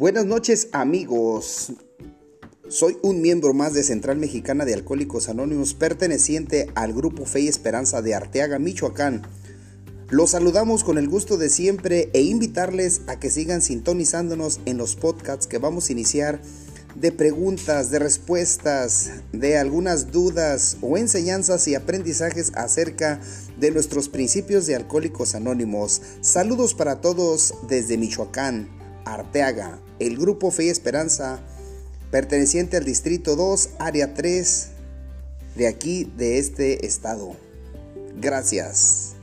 Buenas noches amigos. Soy un miembro más de Central Mexicana de Alcohólicos Anónimos perteneciente al grupo Fe y Esperanza de Arteaga, Michoacán. Los saludamos con el gusto de siempre e invitarles a que sigan sintonizándonos en los podcasts que vamos a iniciar de preguntas, de respuestas, de algunas dudas o enseñanzas y aprendizajes acerca de nuestros principios de Alcohólicos Anónimos. Saludos para todos desde Michoacán, Arteaga, el grupo Fe y Esperanza, perteneciente al Distrito 2, Área 3, de aquí, de este estado. Gracias.